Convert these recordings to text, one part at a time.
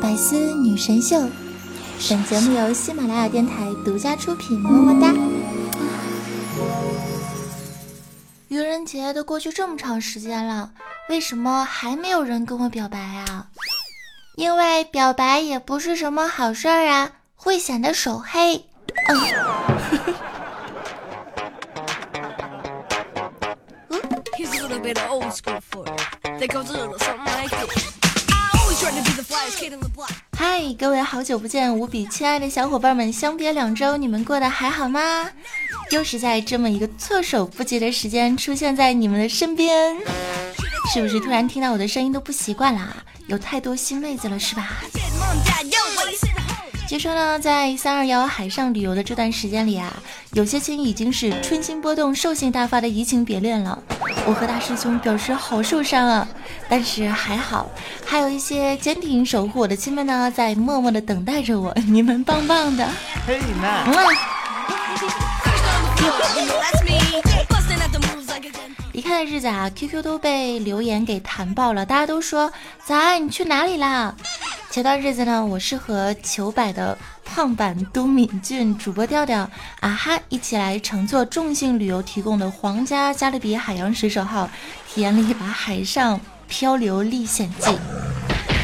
百思女神秀，本节目由喜马拉雅电台独家出品，么么哒。愚人节都过去这么长时间了，为什么还没有人跟我表白啊？因为表白也不是什么好事儿啊，会显得手黑。嗯。嗨，各位好久不见，无比亲爱的小伙伴们，相别两周，你们过得还好吗？又是在这么一个措手不及的时间出现在你们的身边，是不是突然听到我的声音都不习惯啦？有太多新妹子了是吧？据说呢，在三二幺海上旅游的这段时间里啊，有些亲已经是春心波动、兽性大发的移情别恋了。我和大师兄表示好受伤啊，但是还好，还有一些坚定守护我的亲们呢，在默默的等待着我。你们棒棒的！嘿，man。开的日子啊，QQ 都被留言给弹爆了，大家都说早安，你去哪里啦？前段日子呢，我是和糗百的胖版都敏俊、主播调调啊哈一起来乘坐众信旅游提供的皇家加勒比海洋水手号，体验了一把海上漂流历险记，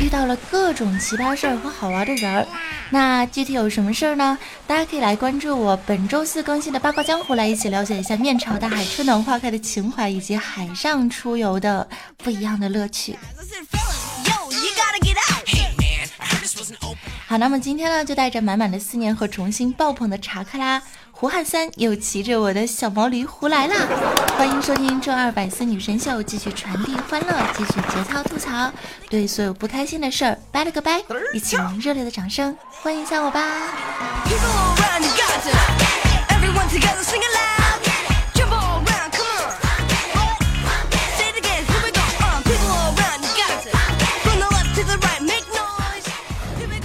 遇到了各种奇葩事儿和好玩的人儿。那具体有什么事儿呢？大家可以来关注我本周四更新的八卦江湖，来一起了解一下面朝大海、春暖花开的情怀，以及海上出游的不一样的乐趣。好，那么今天呢，就带着满满的思念和重新爆棚的查克拉，胡汉三又骑着我的小毛驴胡来啦！欢迎收听周二百思女神秀，继续传递欢乐，继续节操吐槽，对所有不开心的事儿拜了个拜，一起用热烈的掌声欢迎一下我吧！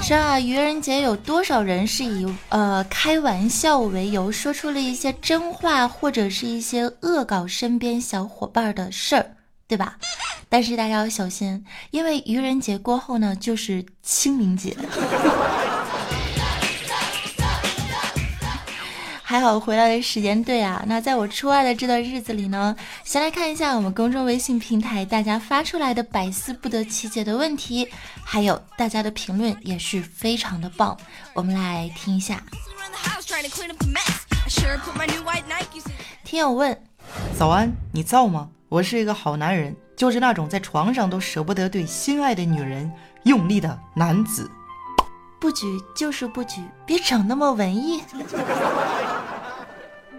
是啊，愚人节有多少人是以呃开玩笑为由，说出了一些真话，或者是一些恶搞身边小伙伴的事儿，对吧？但是大家要小心，因为愚人节过后呢，就是清明节。还好回来的时间对啊，那在我出外的这段日子里呢，先来看一下我们公众微信平台大家发出来的百思不得其解的问题，还有大家的评论也是非常的棒，我们来听一下。听友问：早安，你造吗？我是一个好男人，就是那种在床上都舍不得对心爱的女人用力的男子。不举就是不举，别整那么文艺。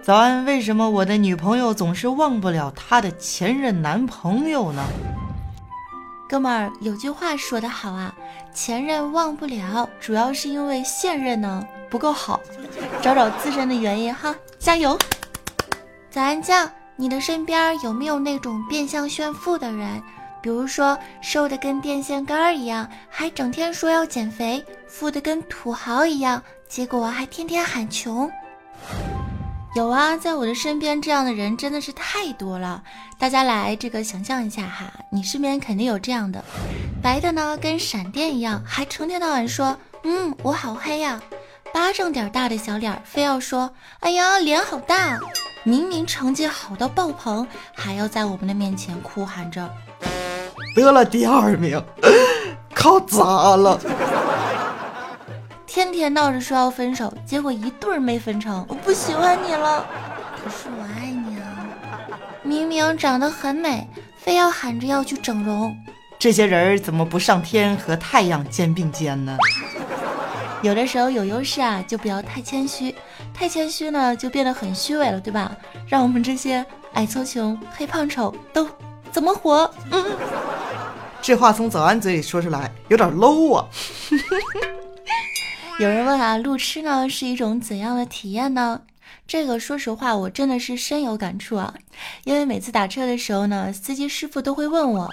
早安，为什么我的女朋友总是忘不了她的前任男朋友呢？哥们儿，有句话说得好啊，前任忘不了，主要是因为现任呢不够好。找找自身的原因哈，加油！早安酱，你的身边有没有那种变相炫富的人？比如说瘦的跟电线杆一样，还整天说要减肥；富的跟土豪一样，结果还天天喊穷。有啊，在我的身边这样的人真的是太多了。大家来这个想象一下哈，你身边肯定有这样的，白的呢跟闪电一样，还成天到晚说嗯我好黑呀；巴掌点大的小脸，非要说哎呀脸好大。明明成绩好到爆棚，还要在我们的面前哭喊着。得了第二名，靠砸了！天天闹着说要分手，结果一对儿没分成。我不喜欢你了，可是我爱你啊！明明长得很美，非要喊着要去整容。这些人怎么不上天和太阳肩并肩呢？有的时候有优势啊，就不要太谦虚，太谦虚呢就变得很虚伪了，对吧？让我们这些矮矬穷、黑胖丑都怎么活？嗯。这话从早安嘴里说出来有点 low 啊！有人问啊，路痴呢是一种怎样的体验呢？这个说实话，我真的是深有感触啊！因为每次打车的时候呢，司机师傅都会问我：“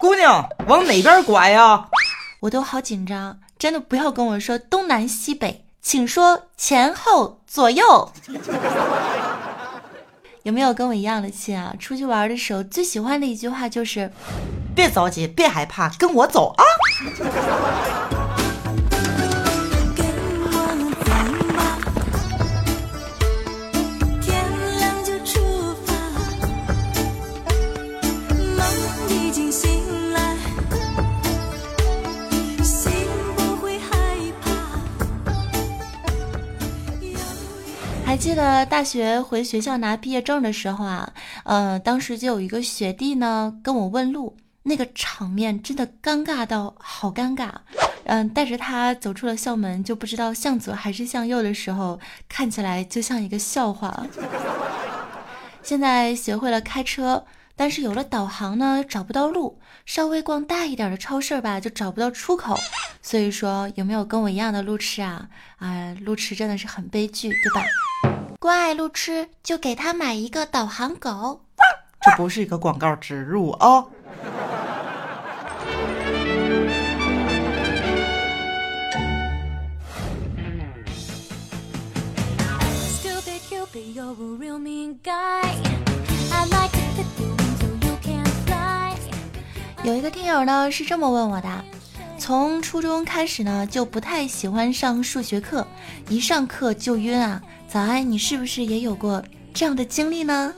姑娘，往哪边拐呀？”我都好紧张，真的不要跟我说东南西北，请说前后左右。有没有跟我一样的亲啊？出去玩的时候最喜欢的一句话就是。别着急，别害怕，跟我走啊！还记得大学回学校拿毕业证的时候啊，呃，当时就有一个学弟呢跟我问路，那个场面真的尴尬到好尴尬。嗯，带着他走出了校门，就不知道向左还是向右的时候，看起来就像一个笑话。现在学会了开车，但是有了导航呢，找不到路。稍微逛大一点的超市吧，就找不到出口。所以说，有没有跟我一样的路痴啊？啊，路痴真的是很悲剧，对吧？关爱路痴，就给他买一个导航狗。这不是一个广告植入啊。有一个听友呢是这么问我的：从初中开始呢就不太喜欢上数学课，一上课就晕啊。早安，你是不是也有过这样的经历呢？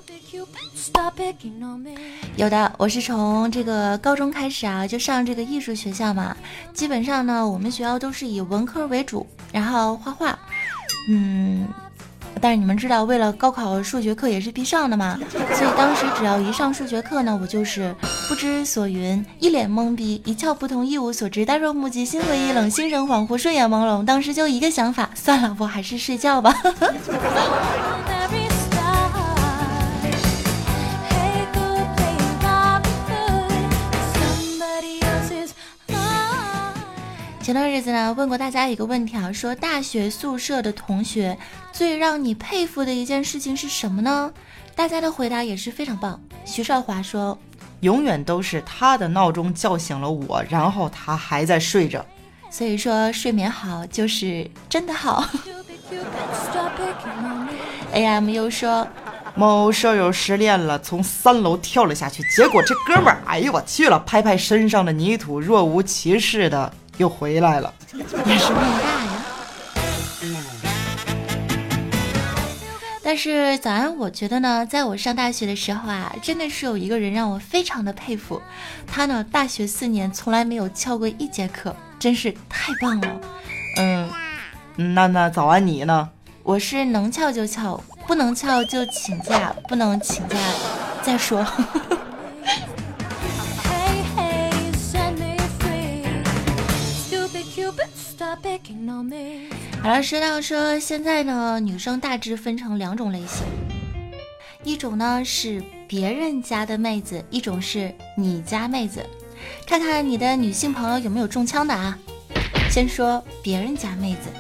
有的，我是从这个高中开始啊就上这个艺术学校嘛，基本上呢我们学校都是以文科为主，然后画画，嗯。但是你们知道，为了高考，数学课也是必上的嘛。所以当时只要一上数学课呢，我就是不知所云，一脸懵逼，一窍不通，一无所知，呆若木鸡，心灰意冷，心神恍惚，睡眼朦胧。当时就一个想法，算了，我还是睡觉吧。前段日子呢，问过大家一个问题啊，说大学宿舍的同学最让你佩服的一件事情是什么呢？大家的回答也是非常棒。徐少华说，永远都是他的闹钟叫醒了我，然后他还在睡着。所以说睡眠好就是真的好。A M U 说，某舍友失恋了，从三楼跳了下去，结果这哥们儿，哎呦我去了，拍拍身上的泥土，若无其事的。又回来了，也是命大呀。但是早安，我觉得呢，在我上大学的时候啊，真的是有一个人让我非常的佩服。他呢，大学四年从来没有翘过一节课，真是太棒了。嗯，那那早安你呢？我是能翘就翘，不能翘就请假，不能请假再说。好了，说到说现在呢，女生大致分成两种类型，一种呢是别人家的妹子，一种是你家妹子。看看你的女性朋友有没有中枪的啊？先说别人家妹子，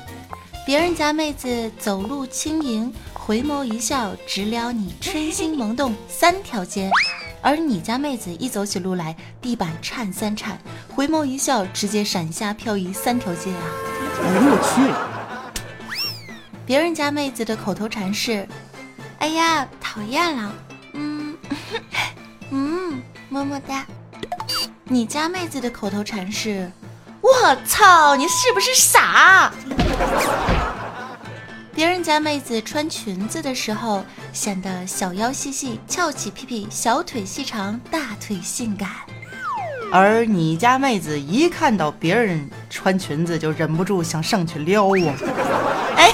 别人家妹子走路轻盈，回眸一笑，直撩你春心萌动三条街。而你家妹子一走起路来，地板颤三颤，回眸一笑，直接闪瞎漂移三条街啊！哎呦我去！别人家妹子的口头禅是：“哎呀，讨厌了。”嗯 嗯，么么哒。你家妹子的口头禅是：“我操，你是不是傻？”别人家妹子穿裙子的时候，显得小腰细细，翘起屁屁，小腿细长，大腿性感；而你家妹子一看到别人穿裙子，就忍不住想上去撩我。哎，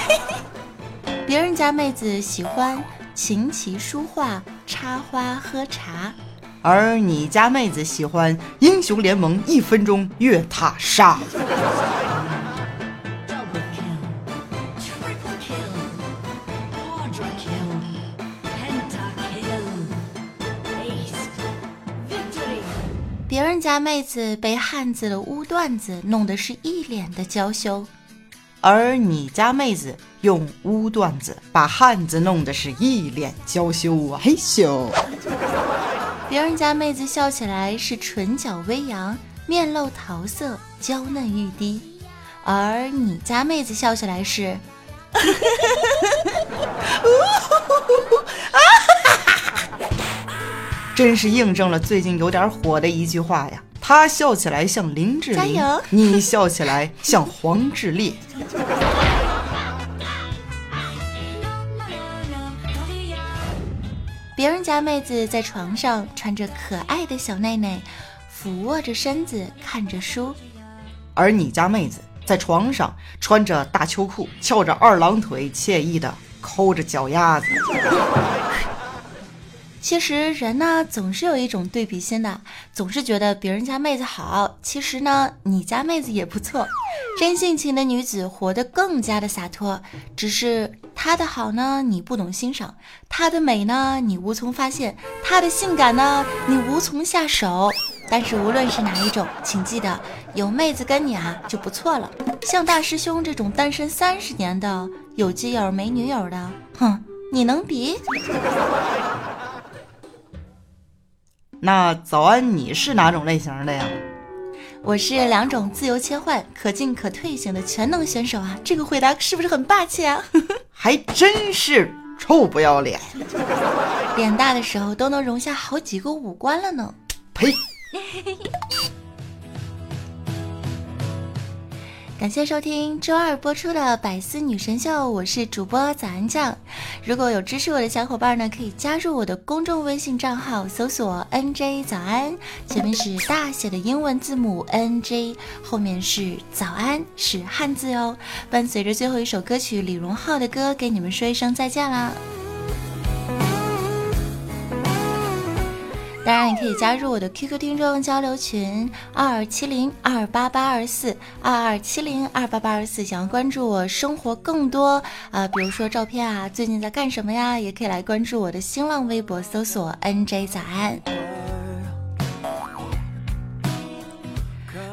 别人家妹子喜欢琴棋书画、插花喝茶，而你家妹子喜欢英雄联盟一分钟越塔杀。别人家妹子被汉子的污段子弄得是一脸的娇羞，而你家妹子用污段子把汉子弄得是一脸娇羞啊，嘿咻。别人家妹子笑起来是唇角微扬，面露桃色，娇嫩欲滴，而你家妹子笑起来是。真是印证了最近有点火的一句话呀！他笑起来像林志玲，你笑起来像黄致列。别人家妹子在床上穿着可爱的小内内，俯卧着身子看着书，而你家妹子在床上穿着大秋裤，翘着二郎腿，惬意的抠着脚丫子。其实人呢，总是有一种对比心的，总是觉得别人家妹子好，其实呢，你家妹子也不错。真性情的女子活得更加的洒脱，只是她的好呢，你不懂欣赏；她的美呢，你无从发现；她的性感呢，你无从下手。但是无论是哪一种，请记得有妹子跟你啊就不错了。像大师兄这种单身三十年的，有基友没女友的，哼，你能比？那早安，你是哪种类型的呀？我是两种自由切换、可进可退型的全能选手啊！这个回答是不是很霸气啊？还真是臭不要脸！脸大的时候都能容下好几个五官了呢。呸！感谢收听周二播出的《百思女神秀》，我是主播早安酱。如果有支持我的小伙伴呢，可以加入我的公众微信账号，搜索 “nj 早安”，前面是大写的英文字母 “nj”，后面是“早安”，是汉字哟。伴随着最后一首歌曲李荣浩的歌，给你们说一声再见啦。当然，你可以加入我的 QQ 听众交流群二二七零二八八二四二二七零二八八二四。想要关注我生活更多啊，比如说照片啊，最近在干什么呀？也可以来关注我的新浪微博，搜索 NJ 早安。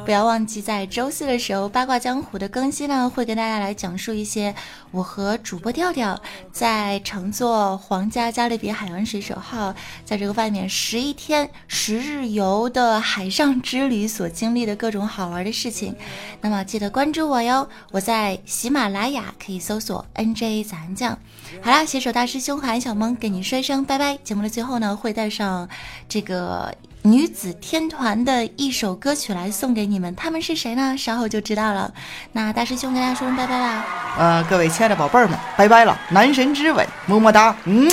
不要忘记在周四的时候，八卦江湖的更新呢，会跟大家来讲述一些我和主播调调在乘坐皇家加勒比海洋水手号，在这个外面十一天十日游的海上之旅所经历的各种好玩的事情。那么记得关注我哟，我在喜马拉雅可以搜索 NJ 早安酱。好啦，携手大师兄韩小萌跟你说一声拜拜。节目的最后呢，会带上这个。女子天团的一首歌曲来送给你们，他们是谁呢？稍后就知道了。那大师兄跟大家说声拜拜啦！呃，各位亲爱的宝贝儿们，拜拜了，男神之吻，么么哒，嗯，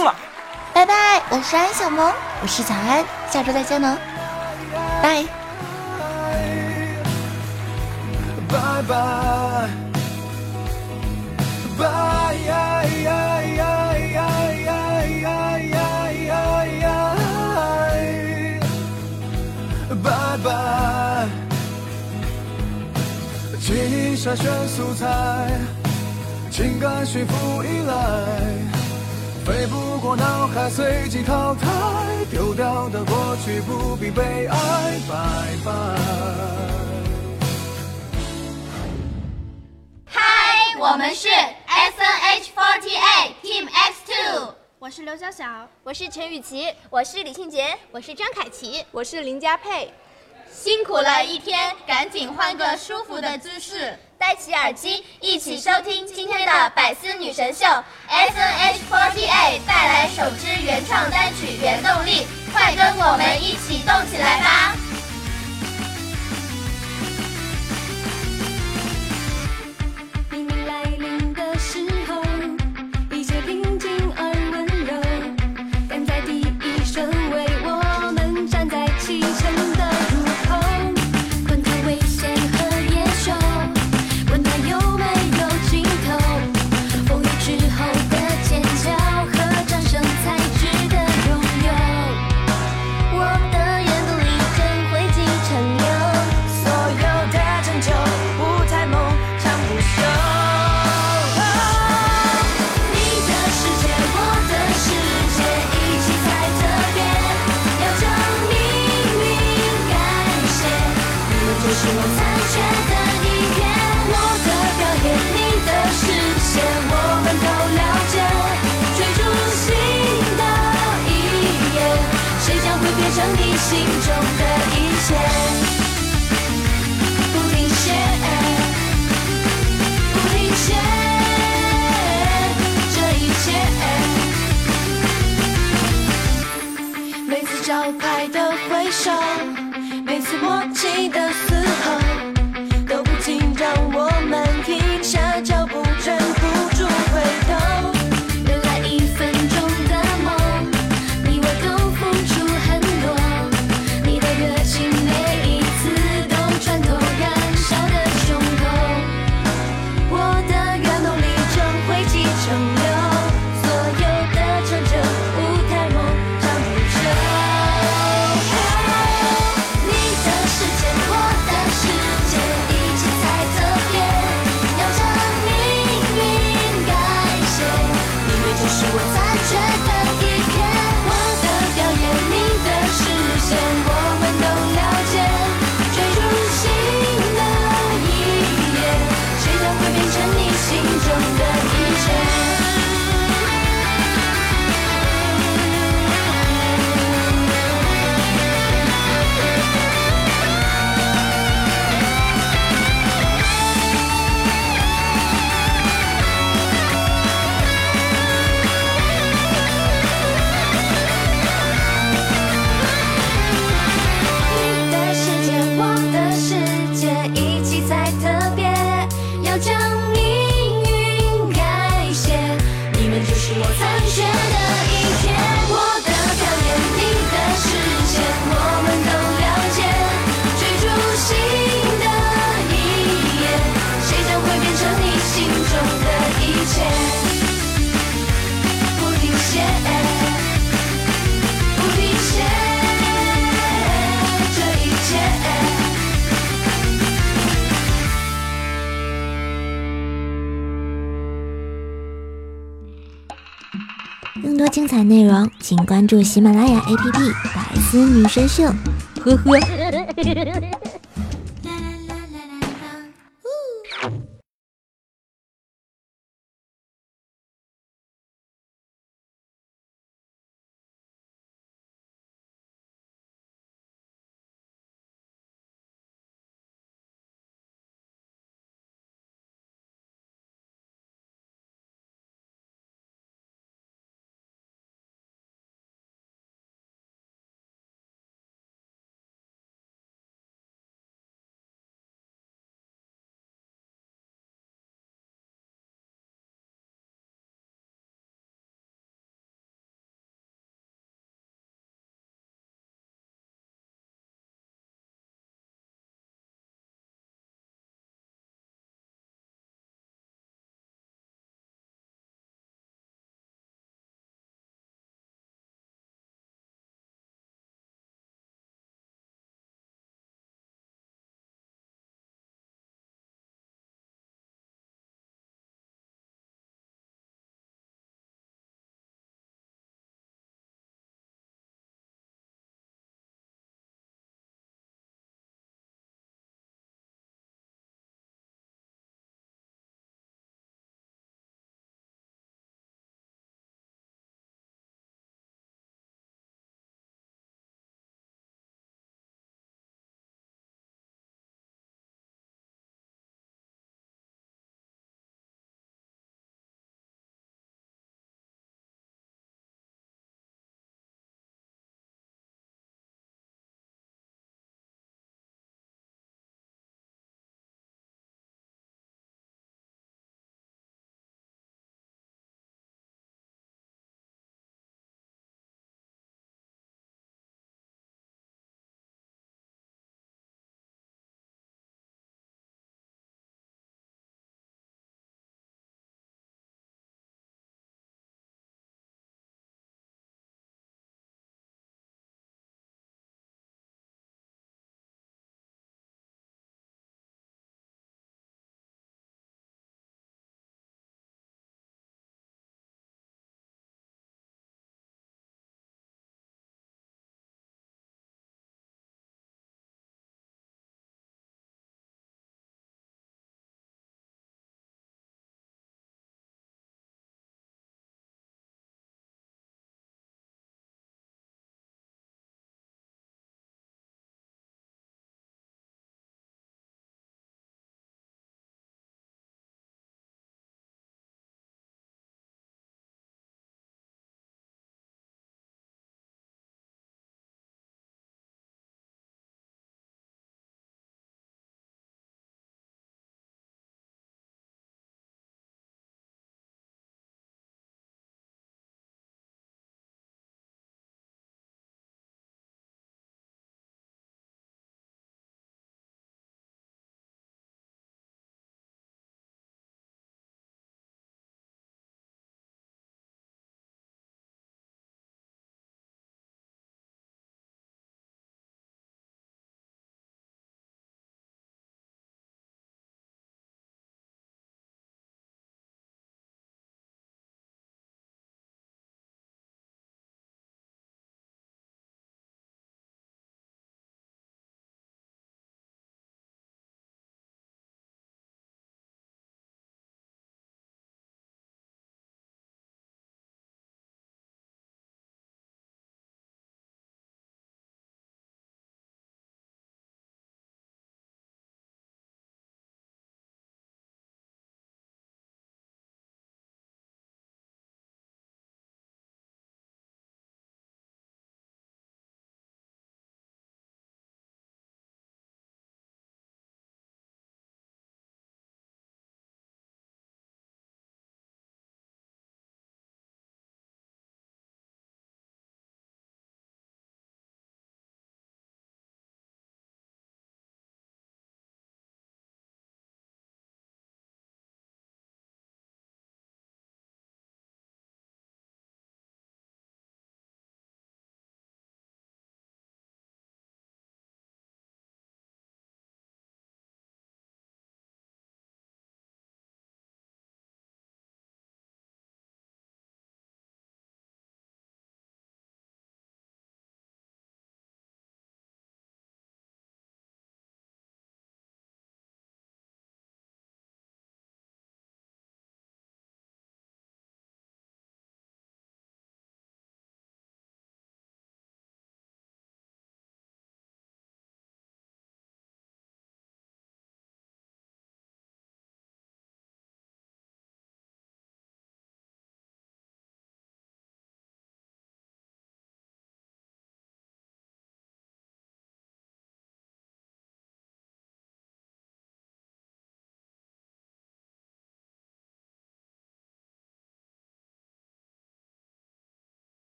拜拜。我是安小萌，我是早安，下周再见呢，拜。拜拜。拜。筛选素材，情感驯服依赖，飞不过脑海，随即淘汰。丢掉的过去不必悲哀，拜拜。嗨，我们是 S N H forty eight Team X two。我是刘晓晓，我是陈雨琪，我是李庆杰，我是张凯琪，我是林佳佩。辛苦了一天赶紧换个舒服的姿势。戴起耳机一起收听今天的百思女神秀。Snh forty eight 带来首支原创单曲原动力。快跟我们一起动起来吧。黎明来临的时候一切平静而温柔站在第一声心中的一切不停歇，不停歇，这一切。每次招牌的挥手，每次握紧的手。关注喜马拉雅 APP《百思女神秀》。呵呵。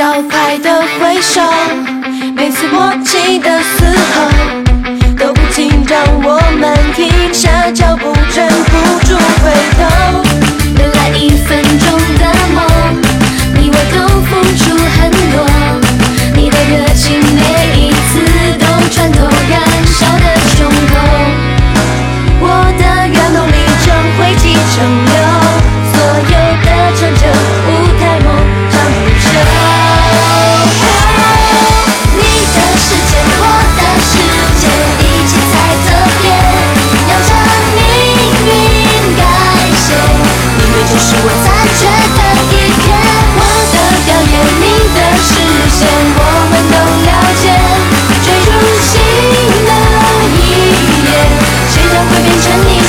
招快的挥手，每次默契的嘶吼，都不禁让我们停下脚步，忍不住回头。原来一分钟的梦，你我都付出很多，你的热情没。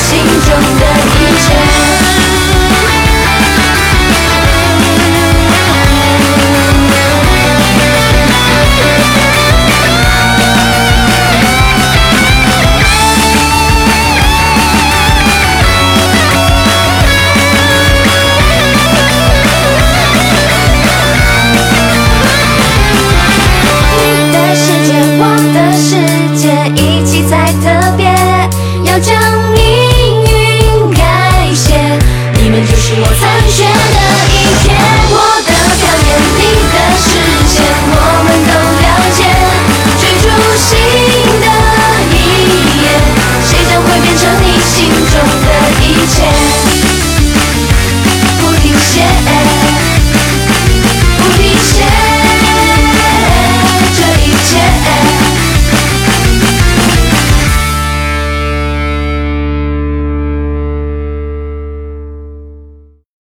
心中的